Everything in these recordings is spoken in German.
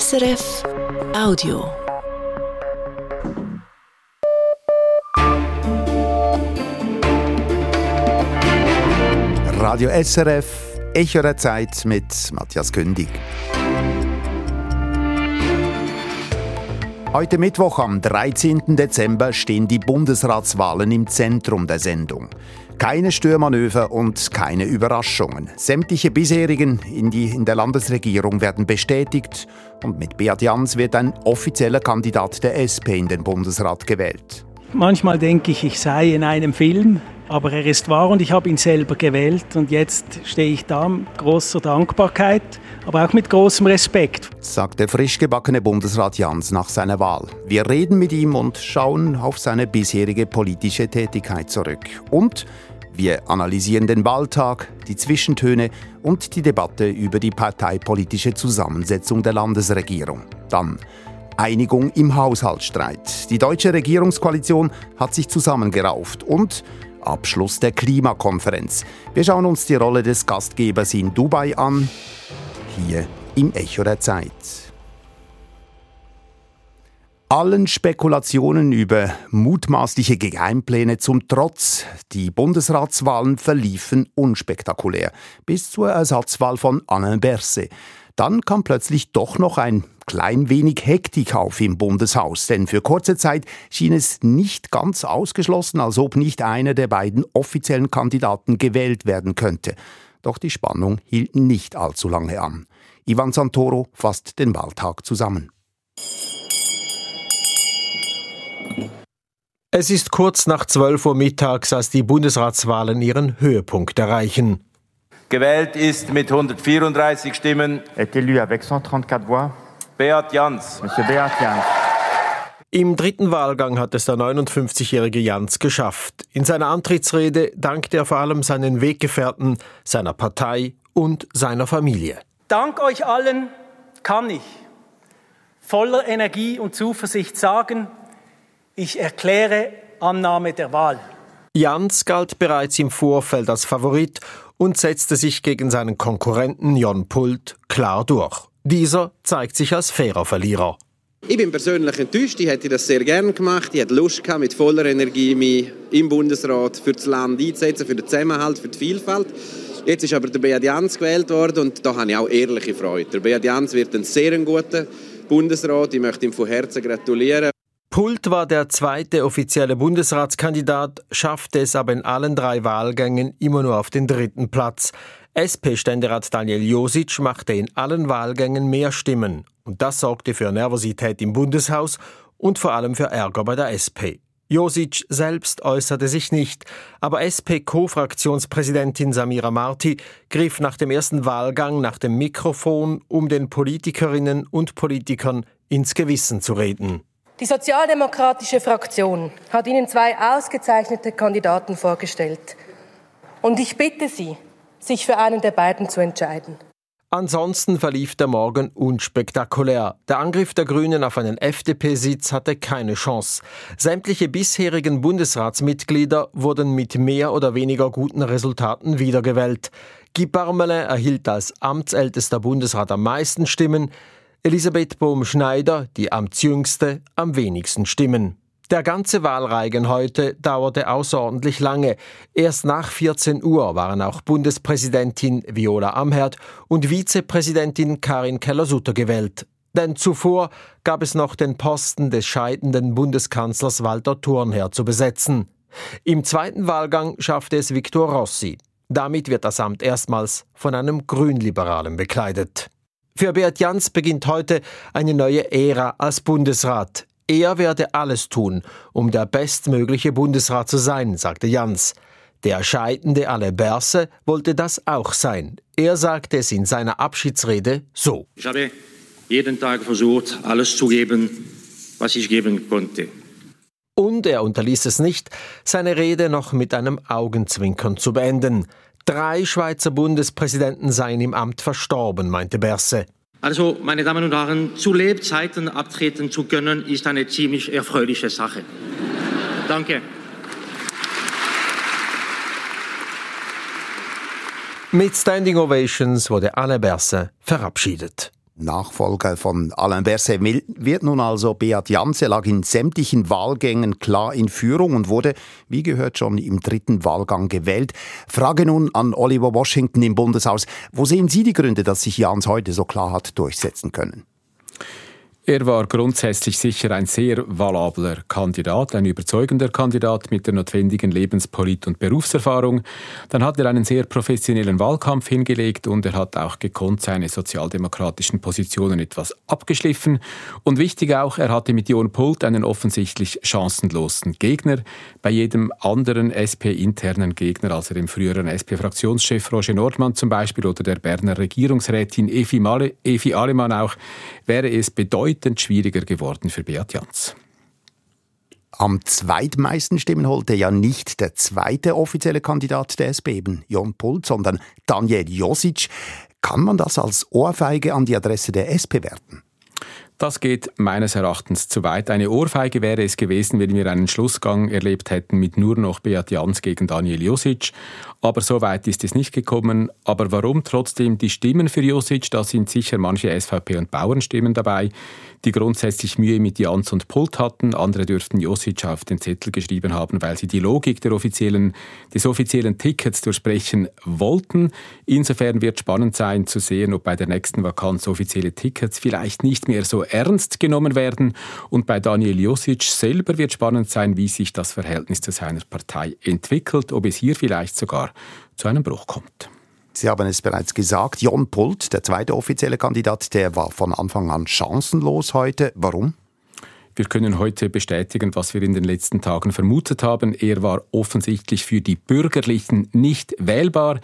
SRF Audio. Radio SRF, Echo der Zeit mit Matthias Kündig. Heute Mittwoch am 13. Dezember stehen die Bundesratswahlen im Zentrum der Sendung. Keine Störmanöver und keine Überraschungen. Sämtliche bisherigen in, die, in der Landesregierung werden bestätigt und mit Beat Jans wird ein offizieller Kandidat der SP in den Bundesrat gewählt. Manchmal denke ich, ich sei in einem Film, aber er ist wahr und ich habe ihn selber gewählt und jetzt stehe ich da mit großer Dankbarkeit, aber auch mit großem Respekt. Sagt der frisch gebackene Bundesrat Jans nach seiner Wahl. Wir reden mit ihm und schauen auf seine bisherige politische Tätigkeit zurück. Und wir analysieren den Wahltag, die Zwischentöne und die Debatte über die parteipolitische Zusammensetzung der Landesregierung. Dann Einigung im Haushaltsstreit. Die deutsche Regierungskoalition hat sich zusammengerauft und Abschluss der Klimakonferenz. Wir schauen uns die Rolle des Gastgebers in Dubai an, hier im Echo der Zeit. Allen Spekulationen über mutmaßliche Geheimpläne zum Trotz, die Bundesratswahlen verliefen unspektakulär, bis zur Ersatzwahl von Alain Berset. Dann kam plötzlich doch noch ein klein wenig Hektik auf im Bundeshaus, denn für kurze Zeit schien es nicht ganz ausgeschlossen, als ob nicht einer der beiden offiziellen Kandidaten gewählt werden könnte. Doch die Spannung hielt nicht allzu lange an. Ivan Santoro fasst den Wahltag zusammen. Es ist kurz nach 12 Uhr mittags, als die Bundesratswahlen ihren Höhepunkt erreichen. Gewählt ist mit 134 Stimmen est élu avec 134 voix Beat Jans. Monsieur Beat Jans. Im dritten Wahlgang hat es der 59-jährige Jans geschafft. In seiner Antrittsrede dankte er vor allem seinen Weggefährten, seiner Partei und seiner Familie. Dank euch allen kann ich voller Energie und Zuversicht sagen, ich erkläre Annahme der Wahl. Jans galt bereits im Vorfeld als Favorit und setzte sich gegen seinen Konkurrenten Jon Pult klar durch. Dieser zeigt sich als fairer Verlierer. Ich bin persönlich enttäuscht. Ich hätte das sehr gerne gemacht. Ich hatte Lust gehabt, mit voller Energie mich im Bundesrat für das Land einzusetzen, für den Zusammenhalt, für die Vielfalt. Jetzt ist aber der Beat Jans gewählt worden und da habe ich auch ehrliche Freude. Der Beat Jans wird ein sehr guter Bundesrat. Ich möchte ihm von Herzen gratulieren. Pult war der zweite offizielle Bundesratskandidat, schaffte es aber in allen drei Wahlgängen immer nur auf den dritten Platz. SP-Ständerat Daniel Josic machte in allen Wahlgängen mehr Stimmen. Und das sorgte für Nervosität im Bundeshaus und vor allem für Ärger bei der SP. Josic selbst äußerte sich nicht, aber SP-Co-Fraktionspräsidentin Samira Marti griff nach dem ersten Wahlgang nach dem Mikrofon, um den Politikerinnen und Politikern ins Gewissen zu reden. Die sozialdemokratische Fraktion hat Ihnen zwei ausgezeichnete Kandidaten vorgestellt. Und ich bitte Sie, sich für einen der beiden zu entscheiden. Ansonsten verlief der Morgen unspektakulär. Der Angriff der Grünen auf einen FDP-Sitz hatte keine Chance. Sämtliche bisherigen Bundesratsmitglieder wurden mit mehr oder weniger guten Resultaten wiedergewählt. Guy Parmelin erhielt als amtsältester Bundesrat am meisten Stimmen, Elisabeth Bohm-Schneider, die amtsjüngste, am wenigsten Stimmen. Der ganze Wahlreigen heute dauerte außerordentlich lange. Erst nach 14 Uhr waren auch Bundespräsidentin Viola Amherd und Vizepräsidentin Karin Keller-Sutter gewählt. Denn zuvor gab es noch den Posten des scheidenden Bundeskanzlers Walter Thurnherr zu besetzen. Im zweiten Wahlgang schaffte es Viktor Rossi. Damit wird das Amt erstmals von einem Grünliberalen bekleidet. Für Beat Jans beginnt heute eine neue Ära als Bundesrat. Er werde alles tun, um der bestmögliche Bundesrat zu sein, sagte Jans. Der scheidende Alain Berse wollte das auch sein. Er sagte es in seiner Abschiedsrede so. Ich habe jeden Tag versucht, alles zu geben, was ich geben konnte. Und er unterließ es nicht, seine Rede noch mit einem Augenzwinkern zu beenden. Drei Schweizer Bundespräsidenten seien im Amt verstorben, meinte Berse. Also, meine Damen und Herren, zu Lebzeiten abtreten zu können, ist eine ziemlich erfreuliche Sache. Danke. Mit Standing Ovations wurde Alain Berse verabschiedet. Nachfolger von Alain Berset wird nun also Beat Jans. Er lag in sämtlichen Wahlgängen klar in Führung und wurde, wie gehört, schon im dritten Wahlgang gewählt. Frage nun an Oliver Washington im Bundeshaus. Wo sehen Sie die Gründe, dass sich Jans heute so klar hat durchsetzen können? Er war grundsätzlich sicher ein sehr valabler Kandidat, ein überzeugender Kandidat mit der notwendigen Lebenspolit- und Berufserfahrung. Dann hat er einen sehr professionellen Wahlkampf hingelegt und er hat auch gekonnt seine sozialdemokratischen Positionen etwas abgeschliffen. Und wichtig auch, er hatte mit Jon Pult einen offensichtlich chancenlosen Gegner. Bei jedem anderen SP-internen Gegner, also dem früheren SP-Fraktionschef Roger Nordmann zum Beispiel oder der Berner Regierungsrätin Evi, Male, Evi Alemann auch, wäre es bedeutend bedeutend schwieriger geworden für Beat Jans. Am zweitmeisten Stimmen holte ja nicht der zweite offizielle Kandidat der SP, eben Jon Pult, sondern Daniel Josic. Kann man das als Ohrfeige an die Adresse der SP werten? Das geht meines Erachtens zu weit. Eine Ohrfeige wäre es gewesen, wenn wir einen Schlussgang erlebt hätten mit nur noch Beat Jans gegen Daniel Josic. Aber so weit ist es nicht gekommen. Aber warum trotzdem die Stimmen für Josic? Da sind sicher manche SVP- und Bauernstimmen dabei die grundsätzlich Mühe mit Jans und Pult hatten. Andere dürften Josic auf den Zettel geschrieben haben, weil sie die Logik der offiziellen, des offiziellen Tickets durchsprechen wollten. Insofern wird spannend sein zu sehen, ob bei der nächsten Vakanz offizielle Tickets vielleicht nicht mehr so ernst genommen werden. Und bei Daniel Josic selber wird spannend sein, wie sich das Verhältnis zu seiner Partei entwickelt, ob es hier vielleicht sogar zu einem Bruch kommt. Sie haben es bereits gesagt, Jon Pult, der zweite offizielle Kandidat, der war von Anfang an chancenlos heute. Warum? Wir können heute bestätigen, was wir in den letzten Tagen vermutet haben. Er war offensichtlich für die Bürgerlichen nicht wählbar.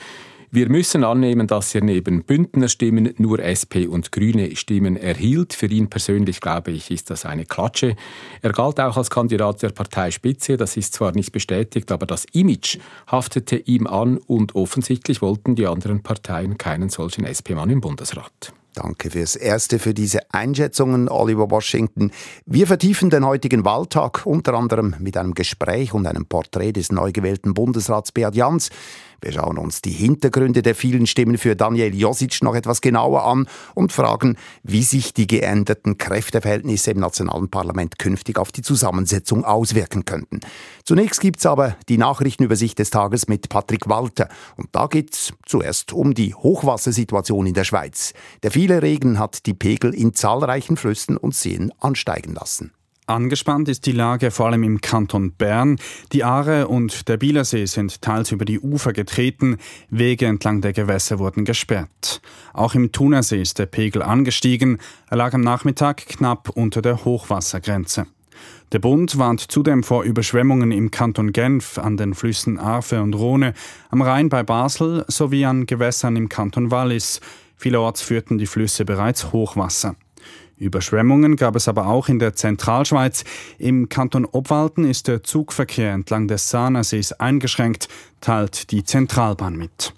Wir müssen annehmen, dass er neben Bündner Stimmen nur SP und Grüne Stimmen erhielt. Für ihn persönlich, glaube ich, ist das eine Klatsche. Er galt auch als Kandidat der Parteispitze. Das ist zwar nicht bestätigt, aber das Image haftete ihm an und offensichtlich wollten die anderen Parteien keinen solchen SP-Mann im Bundesrat. Danke fürs Erste, für diese Einschätzungen, Oliver Washington. Wir vertiefen den heutigen Wahltag unter anderem mit einem Gespräch und einem Porträt des neu gewählten Bundesrats Beat Jans. Wir schauen uns die Hintergründe der vielen Stimmen für Daniel Josic noch etwas genauer an und fragen, wie sich die geänderten Kräfteverhältnisse im nationalen Parlament künftig auf die Zusammensetzung auswirken könnten. Zunächst gibt's aber die Nachrichtenübersicht des Tages mit Patrick Walter. Und da geht's zuerst um die Hochwassersituation in der Schweiz. Der viele Regen hat die Pegel in zahlreichen Flüssen und Seen ansteigen lassen. Angespannt ist die Lage vor allem im Kanton Bern. Die Aare und der Bielersee sind teils über die Ufer getreten, Wege entlang der Gewässer wurden gesperrt. Auch im Thunersee ist der Pegel angestiegen, er lag am Nachmittag knapp unter der Hochwassergrenze. Der Bund warnt zudem vor Überschwemmungen im Kanton Genf, an den Flüssen Arfe und Rhone, am Rhein bei Basel sowie an Gewässern im Kanton Wallis. Vielerorts führten die Flüsse bereits Hochwasser. Überschwemmungen gab es aber auch in der Zentralschweiz. Im Kanton Obwalden ist der Zugverkehr entlang des Sahnersees eingeschränkt, teilt die Zentralbahn mit.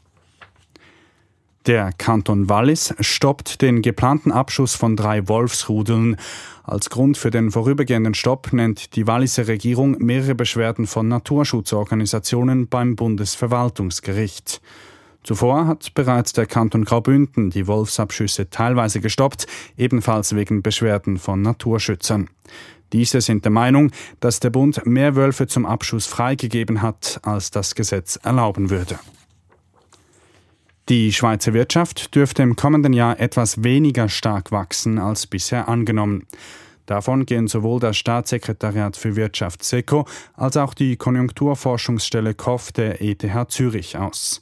Der Kanton Wallis stoppt den geplanten Abschuss von drei Wolfsrudeln. Als Grund für den vorübergehenden Stopp nennt die Walliser Regierung mehrere Beschwerden von Naturschutzorganisationen beim Bundesverwaltungsgericht. Zuvor hat bereits der Kanton Graubünden die Wolfsabschüsse teilweise gestoppt, ebenfalls wegen Beschwerden von Naturschützern. Diese sind der Meinung, dass der Bund mehr Wölfe zum Abschuss freigegeben hat, als das Gesetz erlauben würde. Die Schweizer Wirtschaft dürfte im kommenden Jahr etwas weniger stark wachsen als bisher angenommen. Davon gehen sowohl das Staatssekretariat für Wirtschaft SECO als auch die Konjunkturforschungsstelle KOF der ETH Zürich aus.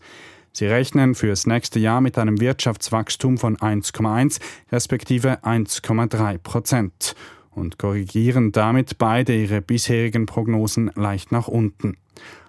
Sie rechnen fürs nächste Jahr mit einem Wirtschaftswachstum von 1,1 respektive 1,3 Prozent und korrigieren damit beide ihre bisherigen Prognosen leicht nach unten.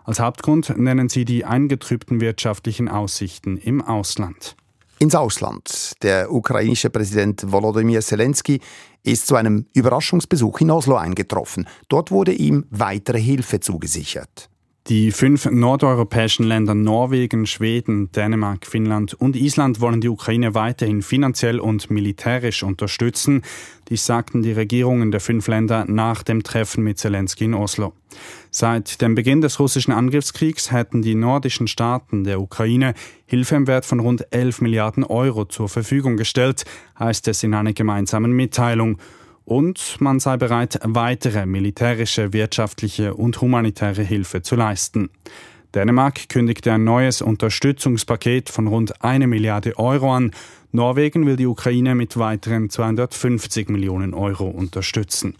Als Hauptgrund nennen sie die eingetrübten wirtschaftlichen Aussichten im Ausland. Ins Ausland. Der ukrainische Präsident Volodymyr Zelensky ist zu einem Überraschungsbesuch in Oslo eingetroffen. Dort wurde ihm weitere Hilfe zugesichert. Die fünf nordeuropäischen Länder Norwegen, Schweden, Dänemark, Finnland und Island wollen die Ukraine weiterhin finanziell und militärisch unterstützen. Dies sagten die Regierungen der fünf Länder nach dem Treffen mit Zelensky in Oslo. Seit dem Beginn des russischen Angriffskriegs hätten die nordischen Staaten der Ukraine Hilfe im Wert von rund 11 Milliarden Euro zur Verfügung gestellt, heißt es in einer gemeinsamen Mitteilung und man sei bereit, weitere militärische, wirtschaftliche und humanitäre Hilfe zu leisten. Dänemark kündigte ein neues Unterstützungspaket von rund eine Milliarde Euro an. Norwegen will die Ukraine mit weiteren 250 Millionen Euro unterstützen.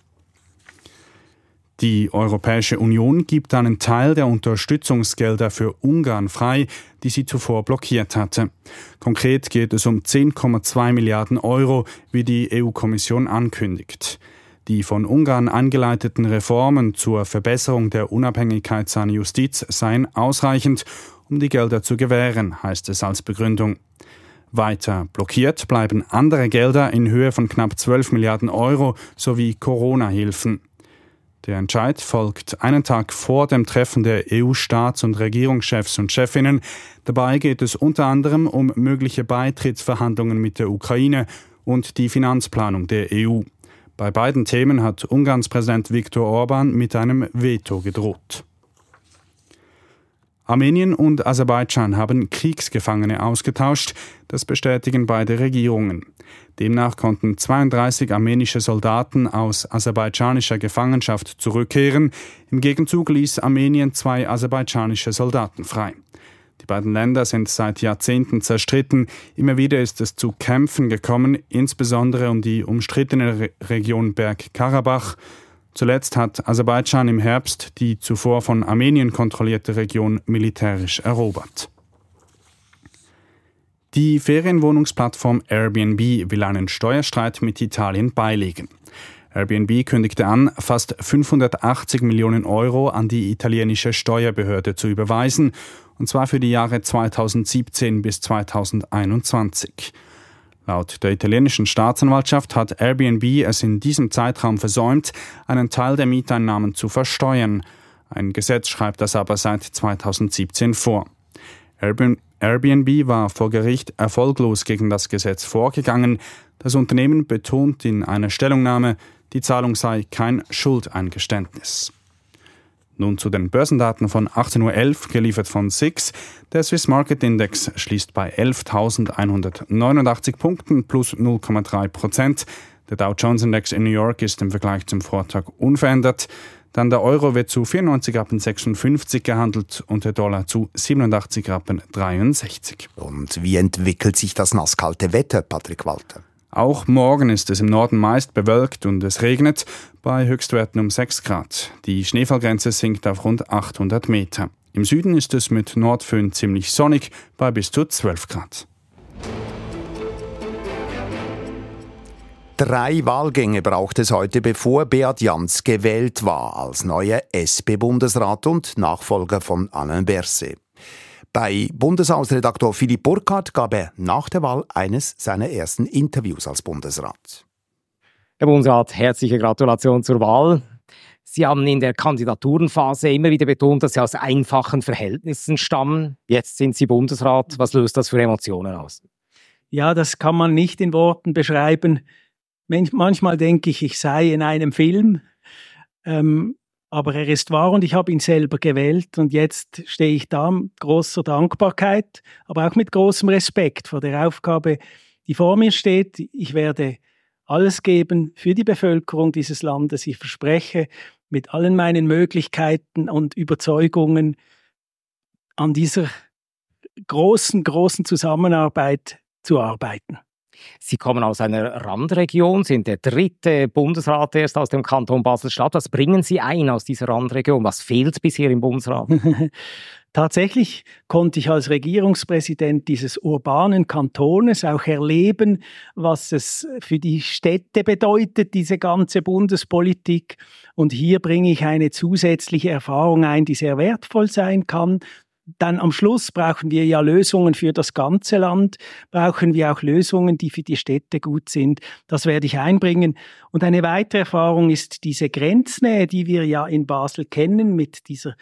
Die Europäische Union gibt einen Teil der Unterstützungsgelder für Ungarn frei, die sie zuvor blockiert hatte. Konkret geht es um 10,2 Milliarden Euro, wie die EU-Kommission ankündigt. Die von Ungarn angeleiteten Reformen zur Verbesserung der Unabhängigkeit seiner Justiz seien ausreichend, um die Gelder zu gewähren, heißt es als Begründung. Weiter blockiert bleiben andere Gelder in Höhe von knapp 12 Milliarden Euro sowie Corona-Hilfen. Der Entscheid folgt einen Tag vor dem Treffen der EU-Staats- und Regierungschefs und Chefinnen. Dabei geht es unter anderem um mögliche Beitrittsverhandlungen mit der Ukraine und die Finanzplanung der EU. Bei beiden Themen hat Ungarns Präsident Viktor Orban mit einem Veto gedroht. Armenien und Aserbaidschan haben Kriegsgefangene ausgetauscht, das bestätigen beide Regierungen. Demnach konnten 32 armenische Soldaten aus aserbaidschanischer Gefangenschaft zurückkehren. Im Gegenzug ließ Armenien zwei aserbaidschanische Soldaten frei. Die beiden Länder sind seit Jahrzehnten zerstritten. Immer wieder ist es zu Kämpfen gekommen, insbesondere um die umstrittene Region Bergkarabach. Zuletzt hat Aserbaidschan im Herbst die zuvor von Armenien kontrollierte Region militärisch erobert. Die Ferienwohnungsplattform Airbnb will einen Steuerstreit mit Italien beilegen. Airbnb kündigte an, fast 580 Millionen Euro an die italienische Steuerbehörde zu überweisen, und zwar für die Jahre 2017 bis 2021. Laut der italienischen Staatsanwaltschaft hat Airbnb es in diesem Zeitraum versäumt, einen Teil der Mieteinnahmen zu versteuern. Ein Gesetz schreibt das aber seit 2017 vor. Airbnb war vor Gericht erfolglos gegen das Gesetz vorgegangen. Das Unternehmen betont in einer Stellungnahme, die Zahlung sei kein Schuldeingeständnis. Nun zu den Börsendaten von 18.11 Uhr, geliefert von SIX. Der Swiss Market Index schließt bei 11.189 Punkten plus 0,3 Prozent. Der Dow Jones Index in New York ist im Vergleich zum Vortag unverändert. Dann der Euro wird zu 94 Rappen 56 gehandelt und der Dollar zu 87 Rappen 63. Und wie entwickelt sich das nasskalte Wetter, Patrick Walter? Auch morgen ist es im Norden meist bewölkt und es regnet, bei Höchstwerten um 6 Grad. Die Schneefallgrenze sinkt auf rund 800 Meter. Im Süden ist es mit Nordföhn ziemlich sonnig, bei bis zu 12 Grad. Drei Wahlgänge braucht es heute, bevor Beat Jans gewählt war als neuer SP-Bundesrat und Nachfolger von Alain Berset. Bei Bundeshausredaktor Philipp Burkhardt gab er nach der Wahl eines seiner ersten Interviews als Bundesrat. Herr Bundesrat, herzliche Gratulation zur Wahl. Sie haben in der Kandidaturenphase immer wieder betont, dass Sie aus einfachen Verhältnissen stammen. Jetzt sind Sie Bundesrat. Was löst das für Emotionen aus? Ja, das kann man nicht in Worten beschreiben. Manchmal denke ich, ich sei in einem Film. Ähm, aber er ist wahr und ich habe ihn selber gewählt und jetzt stehe ich da mit großer Dankbarkeit, aber auch mit großem Respekt vor der Aufgabe, die vor mir steht. Ich werde alles geben für die Bevölkerung dieses Landes. Ich verspreche mit allen meinen Möglichkeiten und Überzeugungen an dieser großen, großen Zusammenarbeit zu arbeiten. Sie kommen aus einer Randregion, sind der dritte Bundesrat erst aus dem Kanton Basel-Stadt. Was bringen Sie ein aus dieser Randregion? Was fehlt bisher im Bundesrat? Tatsächlich konnte ich als Regierungspräsident dieses urbanen Kantones auch erleben, was es für die Städte bedeutet, diese ganze Bundespolitik. Und hier bringe ich eine zusätzliche Erfahrung ein, die sehr wertvoll sein kann dann am Schluss brauchen wir ja Lösungen für das ganze Land, brauchen wir auch Lösungen, die für die Städte gut sind. Das werde ich einbringen. Und eine weitere Erfahrung ist diese Grenznähe, die wir ja in Basel kennen mit dieser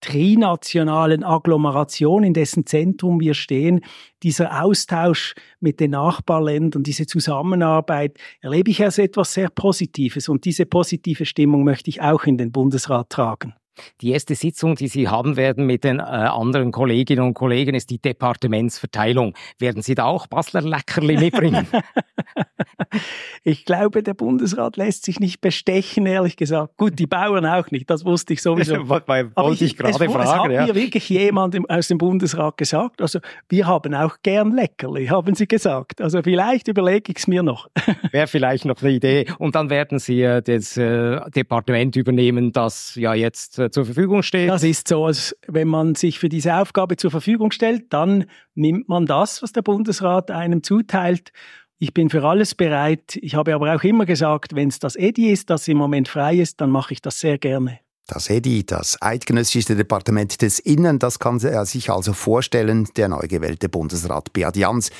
trinationalen Agglomeration, in dessen Zentrum wir stehen, dieser Austausch mit den Nachbarländern, diese Zusammenarbeit, erlebe ich als etwas sehr Positives. Und diese positive Stimmung möchte ich auch in den Bundesrat tragen. Die erste Sitzung, die Sie haben werden mit den äh, anderen Kolleginnen und Kollegen, ist die Departementsverteilung. Werden Sie da auch Basler Leckerli mitbringen? ich glaube, der Bundesrat lässt sich nicht bestechen, ehrlich gesagt. Gut, die Bauern auch nicht, das wusste ich sowieso. Wollte ich, ich gerade fragen. Es hat ja. mir wirklich jemand aus dem Bundesrat gesagt. Also, wir haben auch gern Leckerli, haben Sie gesagt. Also, vielleicht überlege ich es mir noch. Wäre vielleicht noch eine Idee. Und dann werden Sie äh, das äh, Departement übernehmen, das ja jetzt äh, zur Verfügung steht. Das ist so, als wenn man sich für diese Aufgabe zur Verfügung stellt, dann nimmt man das, was der Bundesrat einem zuteilt. Ich bin für alles bereit. Ich habe aber auch immer gesagt, wenn es das EDI ist, das im Moment frei ist, dann mache ich das sehr gerne. Das EDI, das Eidgenössische Departement des Innen, das kann er sich also vorstellen, der neu gewählte Bundesrat Beat Jans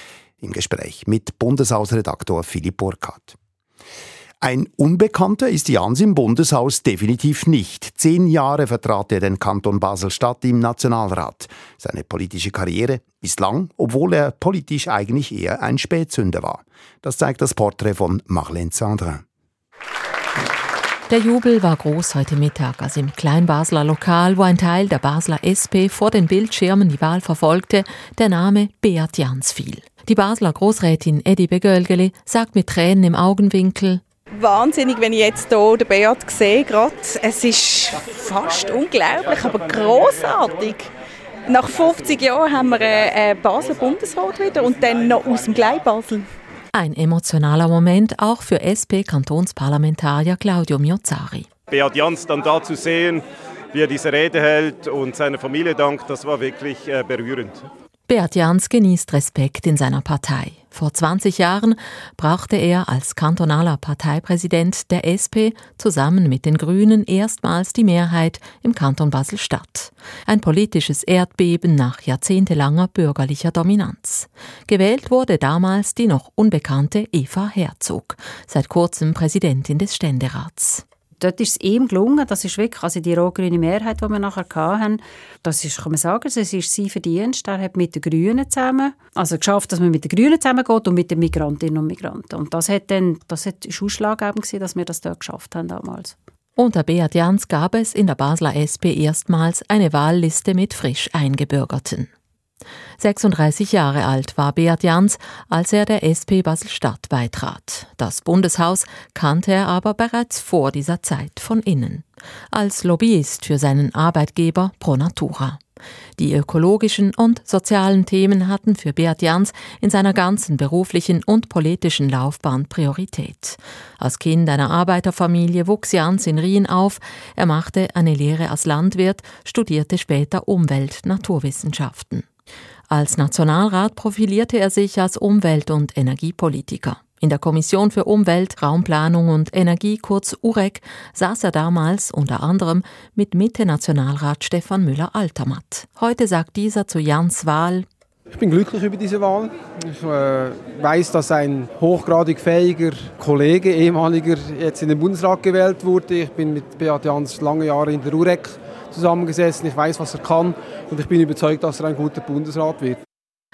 im Gespräch mit Bundeshausredaktor Philipp Burkhardt. Ein Unbekannter ist Jans im Bundeshaus definitiv nicht. Zehn Jahre vertrat er den Kanton Basel-Stadt im Nationalrat. Seine politische Karriere ist lang, obwohl er politisch eigentlich eher ein Spätzünder war. Das zeigt das Porträt von Marlène Sandrin. Der Jubel war groß heute Mittag, als im Kleinbasler Lokal, wo ein Teil der Basler SP vor den Bildschirmen die Wahl verfolgte, der Name Beat Jans fiel. Die Basler Großrätin Edi Begölgeli sagt mit Tränen im Augenwinkel, wahnsinnig, wenn ich jetzt hier den Beat sehe. Grad. Es ist fast unglaublich, aber großartig. Nach 50 Jahren haben wir einen Basler Bundesrat wieder und dann noch aus dem Gleibasel. Ein emotionaler Moment auch für SP-Kantonsparlamentarier Claudio Miozari. Beat Jans dann da zu sehen, wie er diese Rede hält und seiner Familie dankt, das war wirklich äh, berührend. Beat Jans genießt Respekt in seiner Partei. Vor 20 Jahren brauchte er als kantonaler Parteipräsident der SP zusammen mit den Grünen erstmals die Mehrheit im Kanton Basel-Stadt. Ein politisches Erdbeben nach jahrzehntelanger bürgerlicher Dominanz. Gewählt wurde damals die noch unbekannte Eva Herzog, seit kurzem Präsidentin des Ständerats dort ist es ihm gelungen, das ist wirklich also die rot-grüne Mehrheit, die wir nachher hatten, das ist, kann man sagen, das ist sein Verdienst. Er hat mit den Grünen zusammen, also geschafft, dass man mit den Grünen zusammengeht und mit den Migrantinnen und Migranten. Und das hat dann, das hat ausschlaggebend gewesen, dass wir das dort geschafft haben damals. Unter Beat Jans gab es in der Basler SP erstmals eine Wahlliste mit frisch Eingebürgerten. 36 Jahre alt war Beat Jans, als er der SP Basel-Stadt beitrat. Das Bundeshaus kannte er aber bereits vor dieser Zeit von innen. Als Lobbyist für seinen Arbeitgeber Pro Natura. Die ökologischen und sozialen Themen hatten für Beat Jans in seiner ganzen beruflichen und politischen Laufbahn Priorität. Als Kind einer Arbeiterfamilie wuchs Jans in Rien auf. Er machte eine Lehre als Landwirt, studierte später Umwelt-Naturwissenschaften. Als Nationalrat profilierte er sich als Umwelt- und Energiepolitiker. In der Kommission für Umwelt, Raumplanung und Energie, kurz UREC, saß er damals unter anderem mit Mitte-Nationalrat Stefan Müller-Altermatt. Heute sagt dieser zu Jans Wahl, ich bin glücklich über diese Wahl. Ich äh, weiß, dass ein hochgradig fähiger Kollege, ehemaliger, jetzt in den Bundesrat gewählt wurde. Ich bin mit Beat Jans lange Jahre in der UREC zusammengesessen, ich weiß, was er kann und ich bin überzeugt, dass er ein guter Bundesrat wird.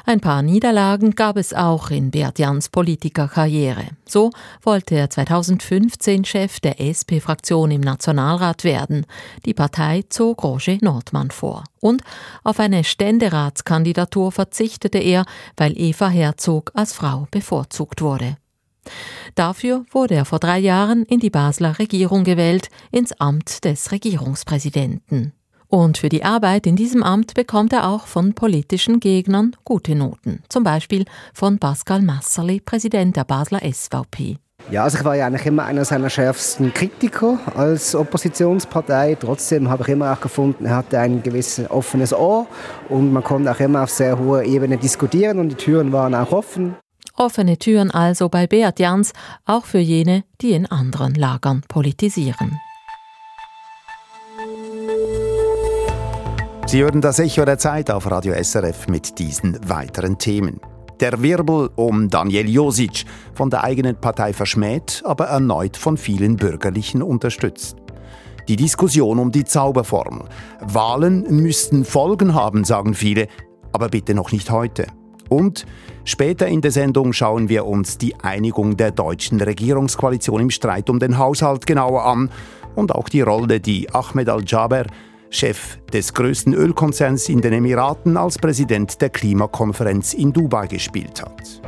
Ein paar Niederlagen gab es auch in Bert Jans Politikerkarriere. So wollte er 2015 Chef der SP-Fraktion im Nationalrat werden. Die Partei zog Roger Nordmann vor. Und auf eine Ständeratskandidatur verzichtete er, weil Eva Herzog als Frau bevorzugt wurde. Dafür wurde er vor drei Jahren in die Basler Regierung gewählt, ins Amt des Regierungspräsidenten. Und für die Arbeit in diesem Amt bekommt er auch von politischen Gegnern gute Noten. Zum Beispiel von Pascal Masserli, Präsident der Basler SVP. Ja, also ich war ja eigentlich immer einer seiner schärfsten Kritiker als Oppositionspartei. Trotzdem habe ich immer auch gefunden, er hatte ein gewisses offenes Ohr und man konnte auch immer auf sehr hoher Ebene diskutieren und die Türen waren auch offen. Offene Türen also bei Beat Jans, auch für jene, die in anderen Lagern politisieren. Sie hören das Echo der Zeit auf Radio SRF mit diesen weiteren Themen. Der Wirbel um Daniel Josic, von der eigenen Partei verschmäht, aber erneut von vielen Bürgerlichen unterstützt. Die Diskussion um die Zauberformel. Wahlen müssten Folgen haben, sagen viele, aber bitte noch nicht heute. Und später in der Sendung schauen wir uns die Einigung der deutschen Regierungskoalition im Streit um den Haushalt genauer an und auch die Rolle, die Ahmed Al-Jaber, Chef des größten Ölkonzerns in den Emiraten, als Präsident der Klimakonferenz in Dubai gespielt hat.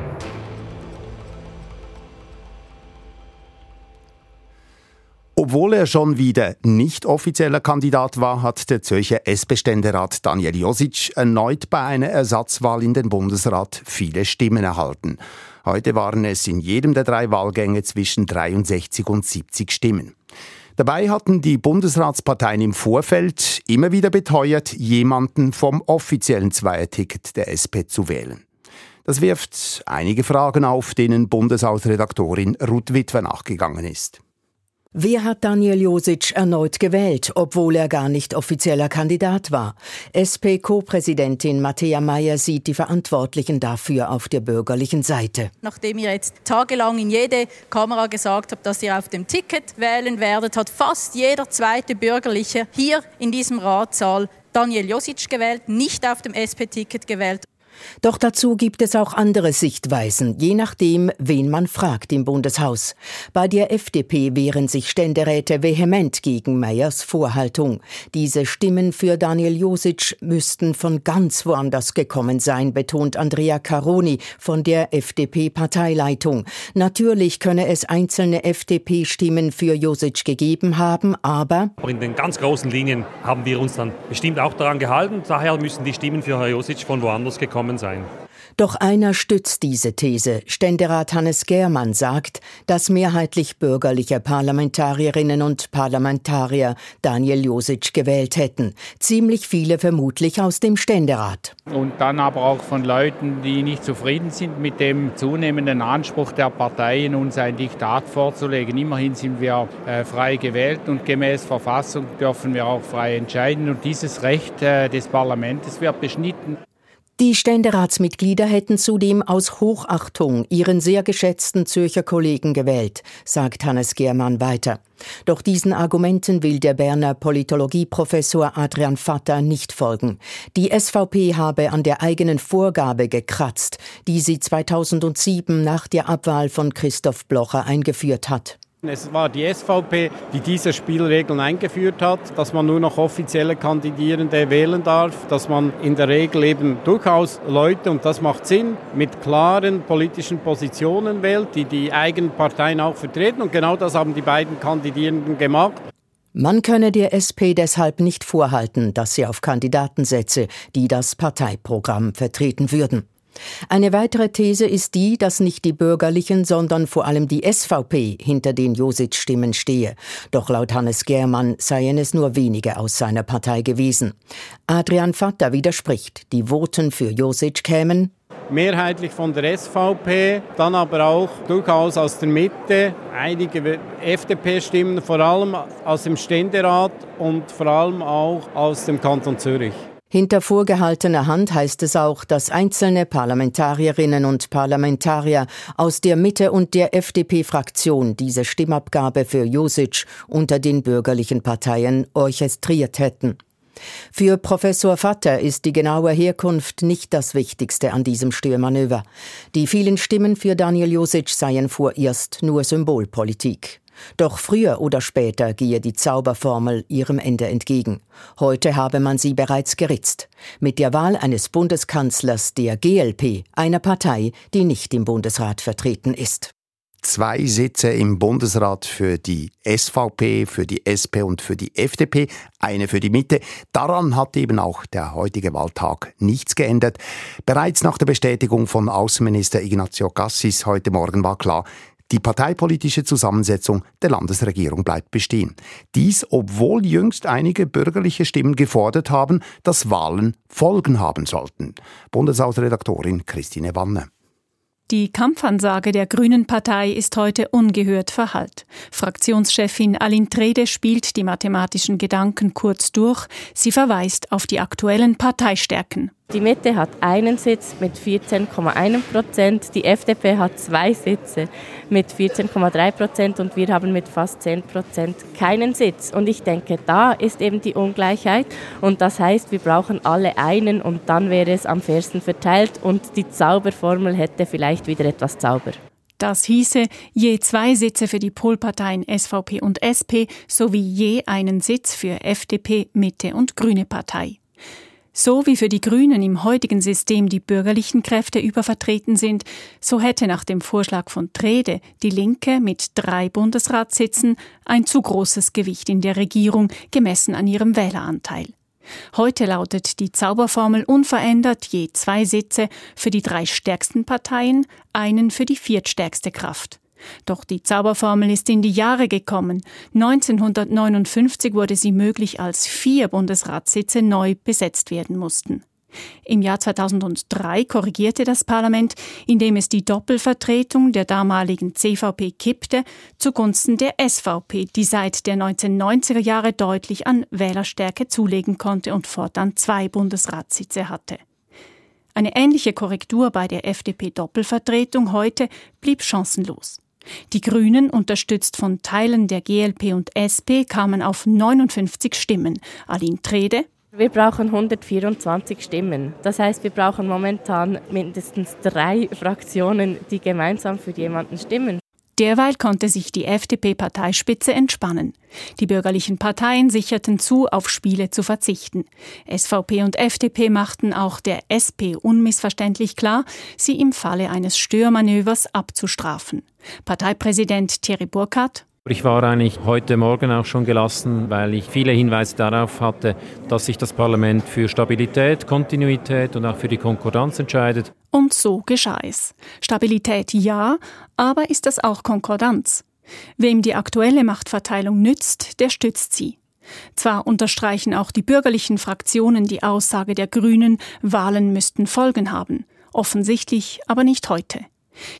Obwohl er schon wieder nicht offizieller Kandidat war, hat der Zürcher SP-Ständerat Daniel Josic erneut bei einer Ersatzwahl in den Bundesrat viele Stimmen erhalten. Heute waren es in jedem der drei Wahlgänge zwischen 63 und 70 Stimmen. Dabei hatten die Bundesratsparteien im Vorfeld immer wieder beteuert, jemanden vom offiziellen Zweierticket der SP zu wählen. Das wirft einige Fragen auf, denen Bundeshausredaktorin Ruth Witwer nachgegangen ist. Wer hat Daniel Josic erneut gewählt, obwohl er gar nicht offizieller Kandidat war? SP-Co-Präsidentin Matthäa Mayer sieht die Verantwortlichen dafür auf der bürgerlichen Seite. Nachdem ihr jetzt tagelang in jede Kamera gesagt habt, dass ihr auf dem Ticket wählen werdet, hat fast jeder zweite Bürgerliche hier in diesem Ratssaal Daniel Josic gewählt, nicht auf dem SP-Ticket gewählt. Doch dazu gibt es auch andere Sichtweisen, je nachdem, wen man fragt im Bundeshaus. Bei der FDP wehren sich Ständeräte vehement gegen Meyers Vorhaltung. Diese Stimmen für Daniel Josic müssten von ganz woanders gekommen sein, betont Andrea Caroni von der FDP-Parteileitung. Natürlich könne es einzelne FDP-Stimmen für Josic gegeben haben, aber in den ganz großen Linien haben wir uns dann bestimmt auch daran gehalten. Daher müssen die Stimmen für Herrn Josic von woanders gekommen gekommen sein. Doch einer stützt diese These. Ständerat Hannes Germann sagt, dass mehrheitlich bürgerliche Parlamentarierinnen und Parlamentarier Daniel Josic gewählt hätten. Ziemlich viele vermutlich aus dem Ständerat. Und dann aber auch von Leuten, die nicht zufrieden sind mit dem zunehmenden Anspruch der Parteien, uns ein Diktat vorzulegen. Immerhin sind wir äh, frei gewählt und gemäß Verfassung dürfen wir auch frei entscheiden. Und dieses Recht äh, des Parlaments wird beschnitten. Die Ständeratsmitglieder hätten zudem aus Hochachtung ihren sehr geschätzten Zürcher Kollegen gewählt, sagt Hannes Germann weiter. Doch diesen Argumenten will der Berner Politologieprofessor Adrian Vatter nicht folgen. Die SVP habe an der eigenen Vorgabe gekratzt, die sie 2007 nach der Abwahl von Christoph Blocher eingeführt hat. Es war die SVP, die diese Spielregeln eingeführt hat, dass man nur noch offizielle Kandidierende wählen darf, dass man in der Regel eben durchaus Leute, und das macht Sinn, mit klaren politischen Positionen wählt, die die eigenen Parteien auch vertreten. Und genau das haben die beiden Kandidierenden gemacht. Man könne der SP deshalb nicht vorhalten, dass sie auf Kandidaten setze, die das Parteiprogramm vertreten würden. Eine weitere These ist die, dass nicht die Bürgerlichen, sondern vor allem die SVP hinter den Josic-Stimmen stehe. Doch laut Hannes Germann seien es nur wenige aus seiner Partei gewesen. Adrian Vatter widerspricht, die Voten für Josic kämen mehrheitlich von der SVP, dann aber auch durchaus aus der Mitte, einige FDP-Stimmen, vor allem aus dem Ständerat und vor allem auch aus dem Kanton Zürich. Hinter vorgehaltener Hand heißt es auch, dass einzelne Parlamentarierinnen und Parlamentarier aus der Mitte und der FDP-Fraktion diese Stimmabgabe für Josic unter den bürgerlichen Parteien orchestriert hätten. Für Professor Vatter ist die genaue Herkunft nicht das Wichtigste an diesem Störmanöver. Die vielen Stimmen für Daniel Josic seien vorerst nur Symbolpolitik. Doch früher oder später gehe die Zauberformel ihrem Ende entgegen. Heute habe man sie bereits geritzt. Mit der Wahl eines Bundeskanzlers der GLP, einer Partei, die nicht im Bundesrat vertreten ist. Zwei Sitze im Bundesrat für die SVP, für die SP und für die FDP, eine für die Mitte. Daran hat eben auch der heutige Wahltag nichts geändert. Bereits nach der Bestätigung von Außenminister Ignazio Cassis heute Morgen war klar, die parteipolitische Zusammensetzung der Landesregierung bleibt bestehen. Dies, obwohl jüngst einige bürgerliche Stimmen gefordert haben, dass Wahlen Folgen haben sollten. Bundeshausredaktorin Christine Wanne. Die Kampfansage der Grünen Partei ist heute ungehört verhallt. Fraktionschefin Aline Trede spielt die mathematischen Gedanken kurz durch. Sie verweist auf die aktuellen Parteistärken. Die Mitte hat einen Sitz mit 14,1 Prozent, die FDP hat zwei Sitze mit 14,3 Prozent und wir haben mit fast 10 Prozent keinen Sitz. Und ich denke, da ist eben die Ungleichheit und das heißt, wir brauchen alle einen und dann wäre es am fairsten verteilt und die Zauberformel hätte vielleicht wieder etwas Zauber. Das hieße je zwei Sitze für die Polparteien SVP und SP sowie je einen Sitz für FDP, Mitte und Grüne Partei. So wie für die Grünen im heutigen System die bürgerlichen Kräfte übervertreten sind, so hätte nach dem Vorschlag von Trede die Linke mit drei Bundesratssitzen ein zu großes Gewicht in der Regierung gemessen an ihrem Wähleranteil. Heute lautet die Zauberformel unverändert je zwei Sitze für die drei stärksten Parteien, einen für die viertstärkste Kraft. Doch die Zauberformel ist in die Jahre gekommen. 1959 wurde sie möglich, als vier Bundesratssitze neu besetzt werden mussten. Im Jahr 2003 korrigierte das Parlament, indem es die Doppelvertretung der damaligen CVP kippte, zugunsten der SVP, die seit der 1990er Jahre deutlich an Wählerstärke zulegen konnte und fortan zwei Bundesratssitze hatte. Eine ähnliche Korrektur bei der FDP-Doppelvertretung heute blieb chancenlos. Die Grünen, unterstützt von Teilen der GLP und SP, kamen auf 59 Stimmen. Aline Trede. Wir brauchen 124 Stimmen. Das heißt, wir brauchen momentan mindestens drei Fraktionen, die gemeinsam für jemanden stimmen. Derweil konnte sich die FDP-Parteispitze entspannen. Die bürgerlichen Parteien sicherten zu, auf Spiele zu verzichten. SVP und FDP machten auch der SP unmissverständlich klar, sie im Falle eines Störmanövers abzustrafen. Parteipräsident Thierry Burkhardt ich war eigentlich heute Morgen auch schon gelassen, weil ich viele Hinweise darauf hatte, dass sich das Parlament für Stabilität, Kontinuität und auch für die Konkordanz entscheidet. Und so geschah es. Stabilität ja, aber ist das auch Konkordanz? Wem die aktuelle Machtverteilung nützt, der stützt sie. Zwar unterstreichen auch die bürgerlichen Fraktionen die Aussage der Grünen, Wahlen müssten Folgen haben. Offensichtlich aber nicht heute.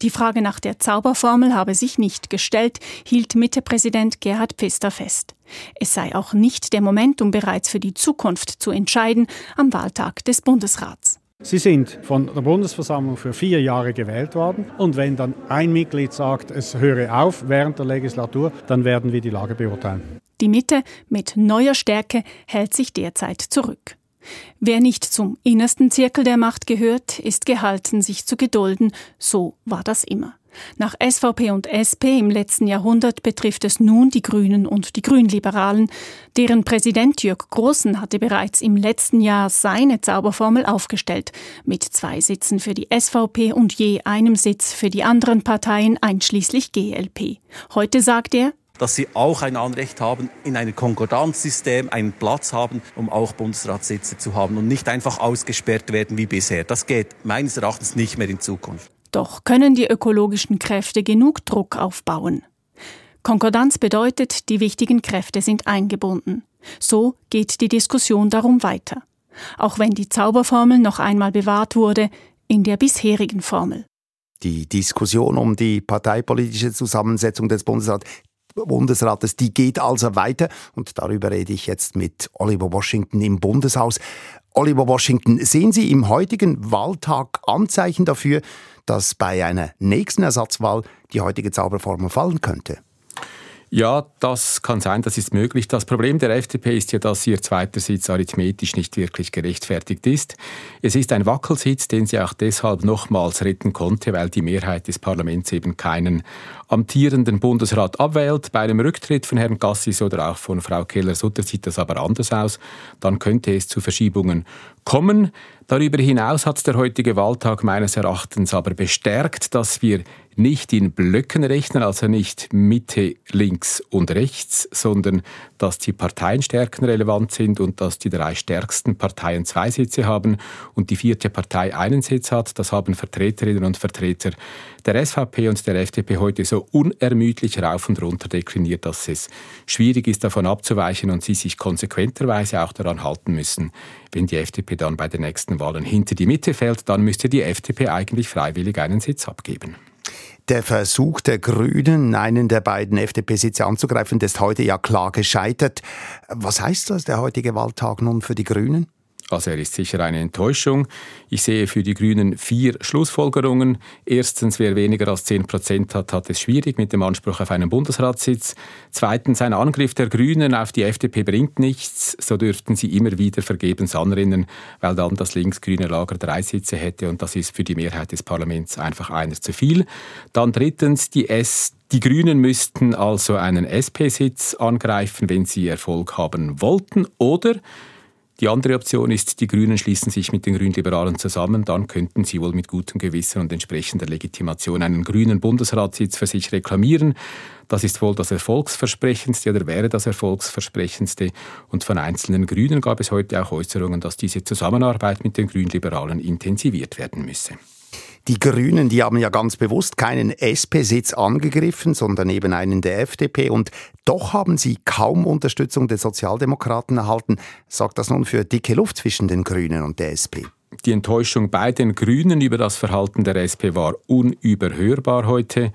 Die Frage nach der Zauberformel habe sich nicht gestellt, hielt Mitte-Präsident Gerhard Pfister fest. Es sei auch nicht der Moment, um bereits für die Zukunft zu entscheiden am Wahltag des Bundesrats. Sie sind von der Bundesversammlung für vier Jahre gewählt worden und wenn dann ein Mitglied sagt, es höre auf während der Legislatur, dann werden wir die Lage beurteilen. Die Mitte mit neuer Stärke hält sich derzeit zurück. Wer nicht zum innersten Zirkel der Macht gehört, ist gehalten, sich zu gedulden. So war das immer. Nach SVP und SP im letzten Jahrhundert betrifft es nun die Grünen und die Grünliberalen. Deren Präsident Jörg Großen hatte bereits im letzten Jahr seine Zauberformel aufgestellt, mit zwei Sitzen für die SVP und je einem Sitz für die anderen Parteien einschließlich GLP. Heute sagt er, dass sie auch ein Anrecht haben, in einem Konkordanzsystem einen Platz haben, um auch Bundesratssitze zu haben und nicht einfach ausgesperrt werden wie bisher. Das geht meines Erachtens nicht mehr in Zukunft. Doch können die ökologischen Kräfte genug Druck aufbauen? Konkordanz bedeutet, die wichtigen Kräfte sind eingebunden. So geht die Diskussion darum weiter. Auch wenn die Zauberformel noch einmal bewahrt wurde, in der bisherigen Formel. Die Diskussion um die parteipolitische Zusammensetzung des Bundesrats, Bundesrates, die geht also weiter. Und darüber rede ich jetzt mit Oliver Washington im Bundeshaus. Oliver Washington, sehen Sie im heutigen Wahltag Anzeichen dafür, dass bei einer nächsten Ersatzwahl die heutige Zauberformel fallen könnte? Ja, das kann sein, das ist möglich. Das Problem der FDP ist ja, dass ihr zweiter Sitz arithmetisch nicht wirklich gerechtfertigt ist. Es ist ein Wackelsitz, den sie auch deshalb nochmals retten konnte, weil die Mehrheit des Parlaments eben keinen amtierenden Bundesrat abwählt. Bei einem Rücktritt von Herrn Gassis oder auch von Frau Keller-Sutter sieht das aber anders aus. Dann könnte es zu Verschiebungen kommen. Darüber hinaus hat der heutige Wahltag meines Erachtens aber bestärkt, dass wir nicht in Blöcken rechnen, also nicht Mitte, links und rechts, sondern dass die Parteienstärken relevant sind und dass die drei stärksten Parteien zwei Sitze haben und die vierte Partei einen Sitz hat. Das haben Vertreterinnen und Vertreter der SVP und der FDP heute so unermüdlich rauf und runter dekliniert, dass es schwierig ist, davon abzuweichen und sie sich konsequenterweise auch daran halten müssen. Wenn die FDP dann bei den nächsten Wahlen hinter die Mitte fällt, dann müsste die FDP eigentlich freiwillig einen Sitz abgeben. Der Versuch der Grünen, einen der beiden FDP-Sitze anzugreifen, ist heute ja klar gescheitert. Was heißt das, der heutige Wahltag nun für die Grünen? Also er ist sicher eine Enttäuschung. Ich sehe für die Grünen vier Schlussfolgerungen. Erstens, wer weniger als 10 Prozent hat, hat es schwierig mit dem Anspruch auf einen Bundesratssitz. Zweitens, ein Angriff der Grünen auf die FDP bringt nichts. So dürften sie immer wieder vergebens anrennen, weil dann das linksgrüne Lager drei Sitze hätte und das ist für die Mehrheit des Parlaments einfach einer zu viel. Dann drittens, die S die Grünen müssten also einen SP-Sitz angreifen, wenn sie Erfolg haben wollten. Oder die andere Option ist, die Grünen schließen sich mit den Grünliberalen zusammen. Dann könnten sie wohl mit gutem Gewissen und entsprechender Legitimation einen grünen Bundesratssitz für sich reklamieren. Das ist wohl das Erfolgsversprechendste oder wäre das Erfolgsversprechendste. Und von einzelnen Grünen gab es heute auch Äußerungen, dass diese Zusammenarbeit mit den Grünliberalen intensiviert werden müsse. Die Grünen, die haben ja ganz bewusst keinen SP-Sitz angegriffen, sondern eben einen der FDP. Und doch haben sie kaum Unterstützung der Sozialdemokraten erhalten. Sorgt das nun für dicke Luft zwischen den Grünen und der SP? Die Enttäuschung bei den Grünen über das Verhalten der SP war unüberhörbar heute.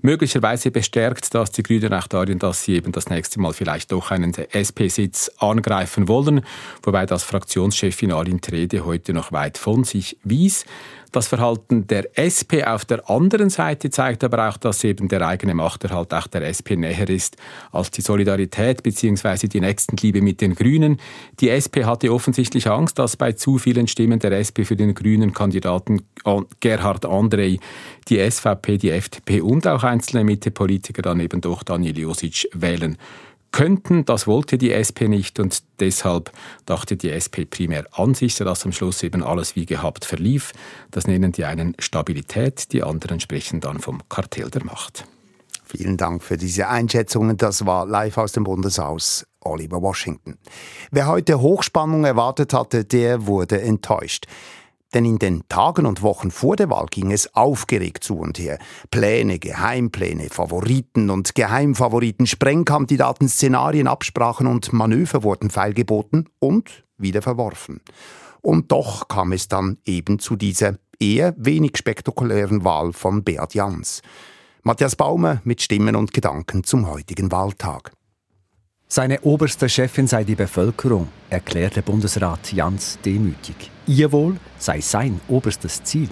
Möglicherweise bestärkt das die Grünen auch darin, dass sie eben das nächste Mal vielleicht doch einen SP-Sitz angreifen wollen, wobei das Fraktionschefin Aline Trede heute noch weit von sich wies. Das Verhalten der SP auf der anderen Seite zeigt aber auch, dass eben der eigene Machterhalt auch der SP näher ist als die Solidarität bzw. die Nächstenliebe mit den Grünen. Die SP hatte offensichtlich Angst, dass bei zu vielen Stimmen der SP für den grünen Kandidaten Gerhard André die SVP, die FDP und auch einzelne Mitte-Politiker dann eben doch Daniel Josic wählen könnten. Das wollte die SP nicht und deshalb dachte die SP primär an sich, sodass am Schluss eben alles wie gehabt verlief. Das nennen die einen Stabilität, die anderen sprechen dann vom Kartell der Macht. Vielen Dank für diese Einschätzungen. Das war live aus dem Bundeshaus Oliver Washington. Wer heute Hochspannung erwartet hatte, der wurde enttäuscht. Denn in den Tagen und Wochen vor der Wahl ging es aufgeregt zu und her. Pläne, Geheimpläne, Favoriten und Geheimfavoriten, Sprengkandidaten, Szenarien, Absprachen und Manöver wurden feilgeboten und wieder verworfen. Und doch kam es dann eben zu dieser eher wenig spektakulären Wahl von Beat Jans. Matthias Baumer mit Stimmen und Gedanken zum heutigen Wahltag. Seine oberste Chefin sei die Bevölkerung, erklärte Bundesrat Jans demütig. Ihr Wohl sei sein oberstes Ziel.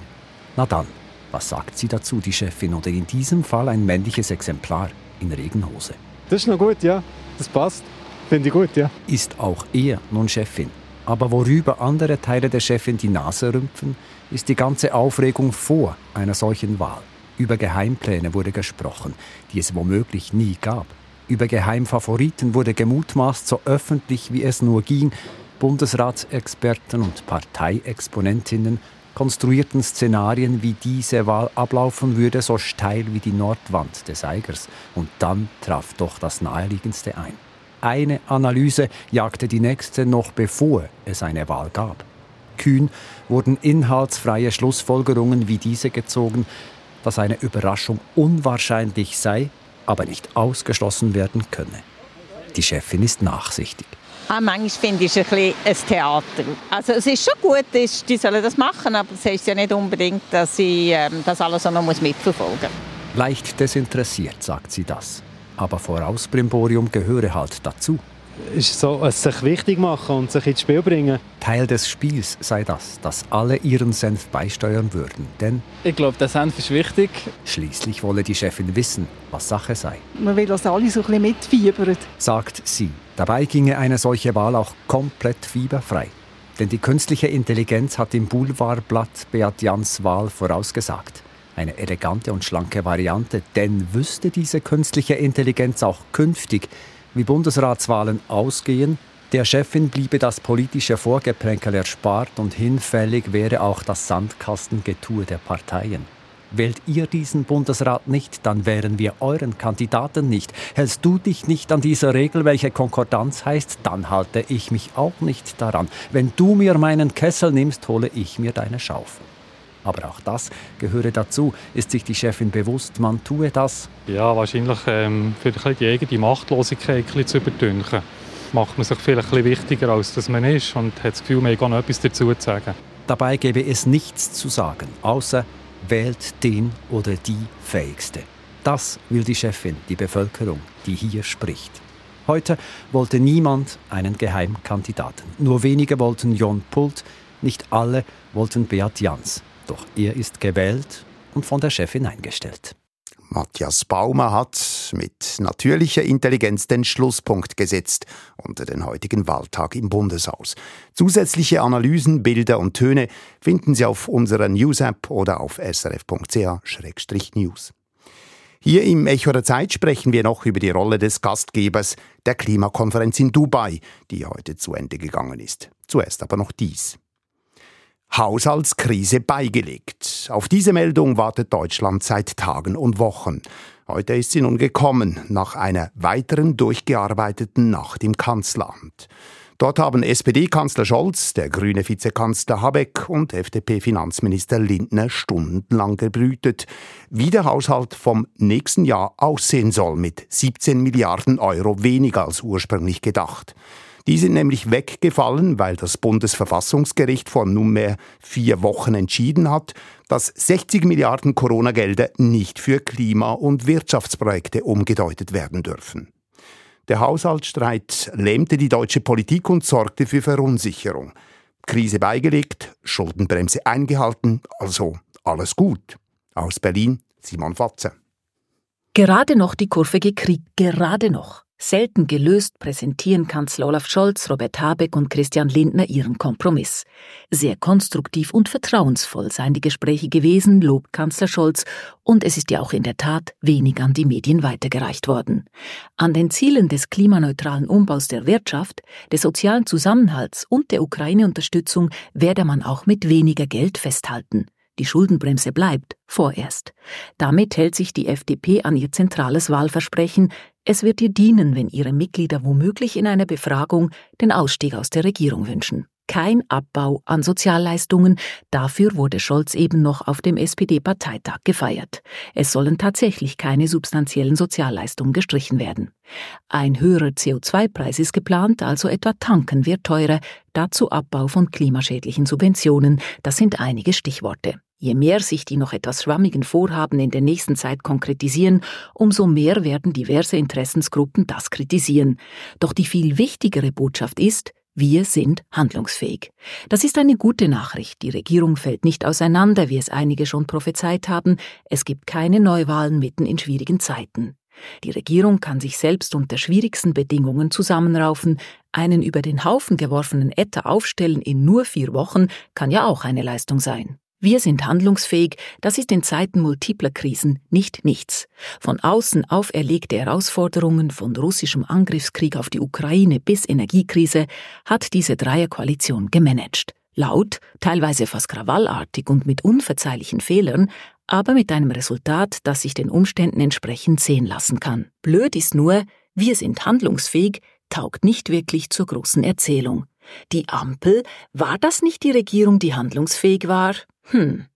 Na dann, was sagt sie dazu, die Chefin, oder in diesem Fall ein männliches Exemplar in Regenhose? Das ist noch gut, ja. Das passt. Finde ich gut, ja. Ist auch er nun Chefin. Aber worüber andere Teile der Chefin die Nase rümpfen, ist die ganze Aufregung vor einer solchen Wahl. Über Geheimpläne wurde gesprochen, die es womöglich nie gab. Über Geheimfavoriten wurde gemutmaßt, so öffentlich wie es nur ging. Bundesratsexperten und Parteiexponentinnen konstruierten Szenarien, wie diese Wahl ablaufen würde, so steil wie die Nordwand des Eigers. Und dann traf doch das Naheliegendste ein. Eine Analyse jagte die nächste noch bevor es eine Wahl gab. Kühn wurden inhaltsfreie Schlussfolgerungen wie diese gezogen, dass eine Überraschung unwahrscheinlich sei aber nicht ausgeschlossen werden könne. Die Chefin ist nachsichtig. Ah, manchmal finde ich es ein, ein Theater. Also es ist schon gut, die sollen das machen, aber es heißt ja nicht unbedingt, dass ich ähm, das alles auch noch mitverfolgen muss. Leicht desinteressiert, sagt sie das. Aber Vorausbrimborium gehöre halt dazu ist so ein sich wichtig machen und sich ins Spiel bringen. Teil des Spiels sei das, dass alle ihren Senf beisteuern würden, denn ich glaube, der Senf ist wichtig. Schließlich wolle die Chefin wissen, was Sache sei. Man will, dass alle so ein bisschen mitfiebern, sagt sie. Dabei ginge eine solche Wahl auch komplett fieberfrei. Denn die künstliche Intelligenz hat im Boulevardblatt Beat Jans Wahl vorausgesagt. Eine elegante und schlanke Variante, denn wüsste diese künstliche Intelligenz auch künftig, wie Bundesratswahlen ausgehen, der Chefin bliebe das politische Vorgeplänkel erspart und hinfällig wäre auch das Sandkastengetue der Parteien. Wählt ihr diesen Bundesrat nicht, dann wären wir euren Kandidaten nicht. Hältst du dich nicht an diese Regel, welche Konkordanz heißt, dann halte ich mich auch nicht daran. Wenn du mir meinen Kessel nimmst, hole ich mir deine Schaufel. Aber auch das gehöre dazu. Ist sich die Chefin bewusst, man tue das? Ja, wahrscheinlich ähm, für die eigene Machtlosigkeit ein zu überdünken. Macht man sich vielleicht ein wichtiger, als dass man ist und hat das Gefühl, man hat noch etwas dazu zu sagen. Dabei gäbe es nichts zu sagen, außer wählt den oder die Fähigste. Das will die Chefin, die Bevölkerung, die hier spricht. Heute wollte niemand einen Geheimkandidaten. Nur wenige wollten Jon Pult, nicht alle wollten Beat Jans. Doch er ist gewählt und von der Chefin eingestellt. Matthias Baumer hat mit natürlicher Intelligenz den Schlusspunkt gesetzt unter den heutigen Wahltag im Bundeshaus. Zusätzliche Analysen, Bilder und Töne finden Sie auf unserer News-App oder auf srf.ch-news. Hier im Echo der Zeit sprechen wir noch über die Rolle des Gastgebers der Klimakonferenz in Dubai, die heute zu Ende gegangen ist. Zuerst aber noch dies. Haushaltskrise beigelegt. Auf diese Meldung wartet Deutschland seit Tagen und Wochen. Heute ist sie nun gekommen, nach einer weiteren durchgearbeiteten Nacht im Kanzleramt. Dort haben SPD-Kanzler Scholz, der grüne Vizekanzler Habeck und FDP-Finanzminister Lindner stundenlang gebrütet, wie der Haushalt vom nächsten Jahr aussehen soll mit 17 Milliarden Euro weniger als ursprünglich gedacht. Die sind nämlich weggefallen, weil das Bundesverfassungsgericht vor nunmehr vier Wochen entschieden hat, dass 60 Milliarden Corona-Gelder nicht für Klima- und Wirtschaftsprojekte umgedeutet werden dürfen. Der Haushaltsstreit lähmte die deutsche Politik und sorgte für Verunsicherung. Krise beigelegt, Schuldenbremse eingehalten, also alles gut. Aus Berlin Simon Fatze. Gerade noch die Kurve gekriegt, gerade noch. Selten gelöst präsentieren Kanzler Olaf Scholz, Robert Habeck und Christian Lindner ihren Kompromiss. Sehr konstruktiv und vertrauensvoll seien die Gespräche gewesen, lobt Kanzler Scholz, und es ist ja auch in der Tat wenig an die Medien weitergereicht worden. An den Zielen des klimaneutralen Umbaus der Wirtschaft, des sozialen Zusammenhalts und der Ukraine-Unterstützung werde man auch mit weniger Geld festhalten. Die Schuldenbremse bleibt, vorerst. Damit hält sich die FDP an ihr zentrales Wahlversprechen, es wird ihr dienen, wenn ihre Mitglieder womöglich in einer Befragung den Ausstieg aus der Regierung wünschen. Kein Abbau an Sozialleistungen, dafür wurde Scholz eben noch auf dem SPD-Parteitag gefeiert. Es sollen tatsächlich keine substanziellen Sozialleistungen gestrichen werden. Ein höherer CO2-Preis ist geplant, also etwa tanken wird teurer, dazu Abbau von klimaschädlichen Subventionen, das sind einige Stichworte. Je mehr sich die noch etwas schwammigen Vorhaben in der nächsten Zeit konkretisieren, umso mehr werden diverse Interessensgruppen das kritisieren. Doch die viel wichtigere Botschaft ist, wir sind handlungsfähig. Das ist eine gute Nachricht. Die Regierung fällt nicht auseinander, wie es einige schon prophezeit haben. Es gibt keine Neuwahlen mitten in schwierigen Zeiten. Die Regierung kann sich selbst unter schwierigsten Bedingungen zusammenraufen. Einen über den Haufen geworfenen Etter aufstellen in nur vier Wochen kann ja auch eine Leistung sein. Wir sind handlungsfähig, das ist in Zeiten multipler Krisen nicht nichts. Von außen auferlegte Herausforderungen, von russischem Angriffskrieg auf die Ukraine bis Energiekrise, hat diese Dreierkoalition gemanagt. Laut, teilweise fast krawallartig und mit unverzeihlichen Fehlern, aber mit einem Resultat, das sich den Umständen entsprechend sehen lassen kann. Blöd ist nur, wir sind handlungsfähig, taugt nicht wirklich zur großen Erzählung. Die Ampel, war das nicht die Regierung, die handlungsfähig war? Hm.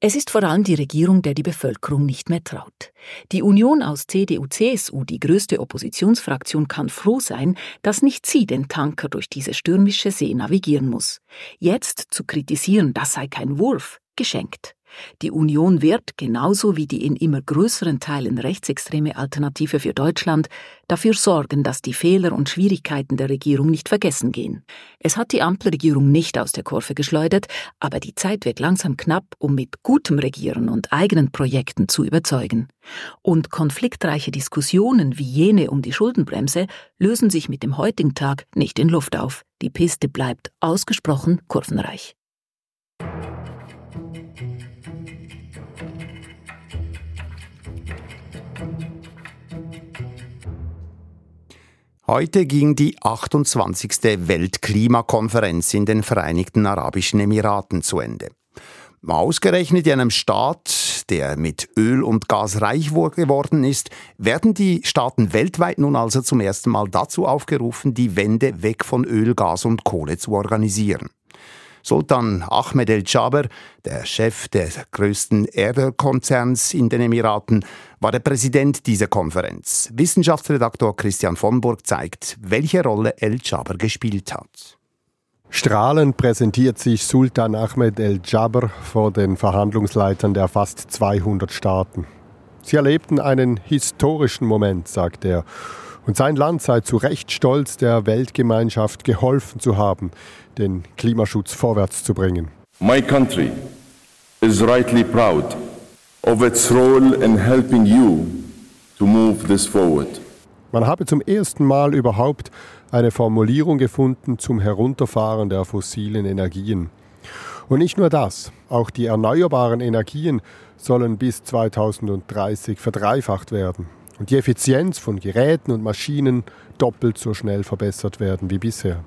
Es ist vor allem die Regierung, der die Bevölkerung nicht mehr traut. Die Union aus CDU-CSU, die größte Oppositionsfraktion, kann froh sein, dass nicht sie den Tanker durch diese stürmische See navigieren muss. Jetzt zu kritisieren, das sei kein Wurf, geschenkt. Die Union wird, genauso wie die in immer größeren Teilen rechtsextreme Alternative für Deutschland, dafür sorgen, dass die Fehler und Schwierigkeiten der Regierung nicht vergessen gehen. Es hat die Ampelregierung nicht aus der Kurve geschleudert, aber die Zeit wird langsam knapp, um mit gutem Regieren und eigenen Projekten zu überzeugen. Und konfliktreiche Diskussionen wie jene um die Schuldenbremse lösen sich mit dem heutigen Tag nicht in Luft auf. Die Piste bleibt ausgesprochen kurvenreich. Heute ging die 28. Weltklimakonferenz in den Vereinigten Arabischen Emiraten zu Ende. Ausgerechnet in einem Staat, der mit Öl und Gas reich geworden ist, werden die Staaten weltweit nun also zum ersten Mal dazu aufgerufen, die Wende weg von Öl, Gas und Kohle zu organisieren. Sultan Ahmed El-Jaber, der Chef des größten Erdölkonzerns in den Emiraten, war der Präsident dieser Konferenz. Wissenschaftsredaktor Christian von Burg zeigt, welche Rolle El-Jaber gespielt hat. Strahlend präsentiert sich Sultan Ahmed El-Jaber vor den Verhandlungsleitern der fast 200 Staaten. Sie erlebten einen historischen Moment, sagt er, Und sein Land sei zu Recht stolz, der Weltgemeinschaft geholfen zu haben, den Klimaschutz vorwärts zu bringen. My country is rightly proud of its role in helping you to move this forward. Man habe zum ersten Mal überhaupt eine Formulierung gefunden zum Herunterfahren der fossilen Energien. Und nicht nur das, auch die erneuerbaren Energien sollen bis 2030 verdreifacht werden und die Effizienz von Geräten und Maschinen doppelt so schnell verbessert werden wie bisher.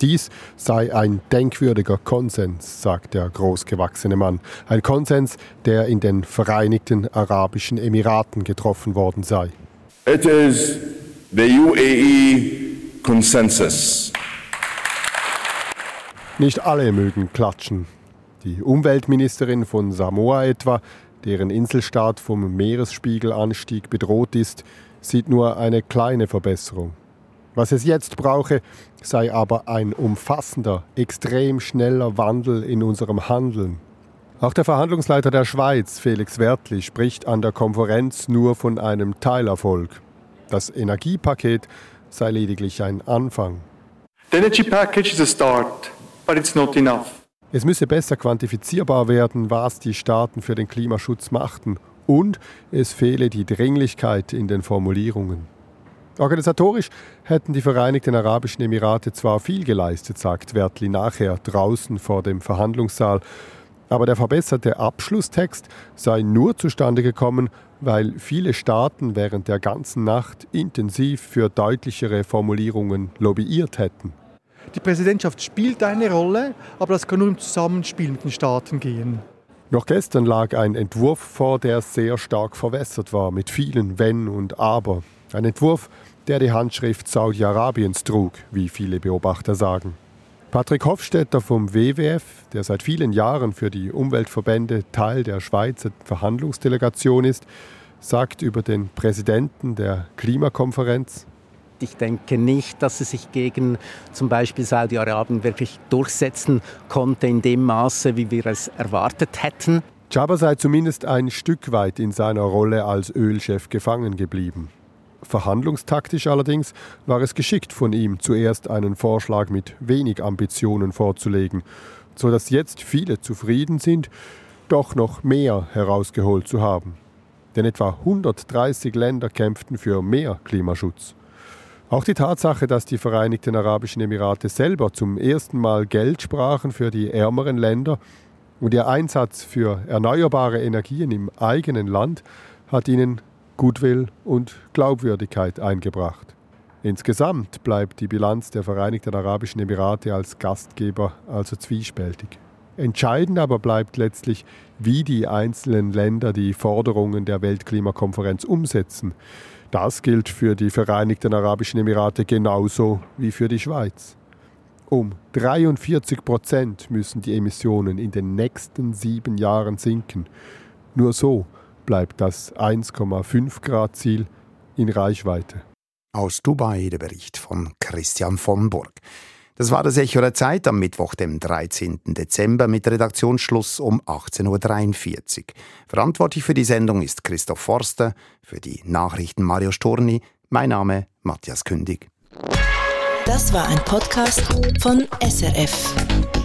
Dies sei ein denkwürdiger Konsens, sagt der großgewachsene Mann. Ein Konsens, der in den Vereinigten Arabischen Emiraten getroffen worden sei. It is the UAE consensus. Nicht alle mögen klatschen. Die Umweltministerin von Samoa etwa, deren Inselstaat vom Meeresspiegelanstieg bedroht ist, sieht nur eine kleine Verbesserung. Was es jetzt brauche, sei aber ein umfassender, extrem schneller Wandel in unserem Handeln. Auch der Verhandlungsleiter der Schweiz, Felix Wertli, spricht an der Konferenz nur von einem Teilerfolg. Das Energiepaket sei lediglich ein Anfang. The energy package is a start, but it's not enough. Es müsse besser quantifizierbar werden, was die Staaten für den Klimaschutz machten, und es fehle die Dringlichkeit in den Formulierungen. Organisatorisch hätten die Vereinigten Arabischen Emirate zwar viel geleistet, sagt Wertli nachher draußen vor dem Verhandlungssaal, aber der verbesserte Abschlusstext sei nur zustande gekommen, weil viele Staaten während der ganzen Nacht intensiv für deutlichere Formulierungen lobbyiert hätten. Die Präsidentschaft spielt eine Rolle, aber das kann nur im Zusammenspiel mit den Staaten gehen. Noch gestern lag ein Entwurf vor, der sehr stark verwässert war, mit vielen Wenn und Aber. Ein Entwurf, der die Handschrift Saudi-Arabiens trug, wie viele Beobachter sagen. Patrick Hofstetter vom WWF, der seit vielen Jahren für die Umweltverbände Teil der Schweizer Verhandlungsdelegation ist, sagt über den Präsidenten der Klimakonferenz, ich denke nicht, dass es sich gegen zum Beispiel Saudi-Arabien wirklich durchsetzen konnte in dem Maße, wie wir es erwartet hätten. Jabba sei zumindest ein Stück weit in seiner Rolle als Ölchef gefangen geblieben. Verhandlungstaktisch allerdings war es geschickt von ihm, zuerst einen Vorschlag mit wenig Ambitionen vorzulegen, so dass jetzt viele zufrieden sind, doch noch mehr herausgeholt zu haben. Denn etwa 130 Länder kämpften für mehr Klimaschutz. Auch die Tatsache, dass die Vereinigten Arabischen Emirate selber zum ersten Mal Geld sprachen für die ärmeren Länder und ihr Einsatz für erneuerbare Energien im eigenen Land, hat ihnen Gutwill und Glaubwürdigkeit eingebracht. Insgesamt bleibt die Bilanz der Vereinigten Arabischen Emirate als Gastgeber also zwiespältig. Entscheidend aber bleibt letztlich, wie die einzelnen Länder die Forderungen der Weltklimakonferenz umsetzen. Das gilt für die Vereinigten Arabischen Emirate genauso wie für die Schweiz. Um 43 Prozent müssen die Emissionen in den nächsten sieben Jahren sinken. Nur so bleibt das 1,5 Grad Ziel in Reichweite. Aus Dubai der Bericht von Christian von Burg. Das war das Echo der Zeit am Mittwoch, dem 13. Dezember mit Redaktionsschluss um 18.43 Uhr. Verantwortlich für die Sendung ist Christoph Forster, für die Nachrichten Mario Storni. Mein Name Matthias Kündig. Das war ein Podcast von SRF.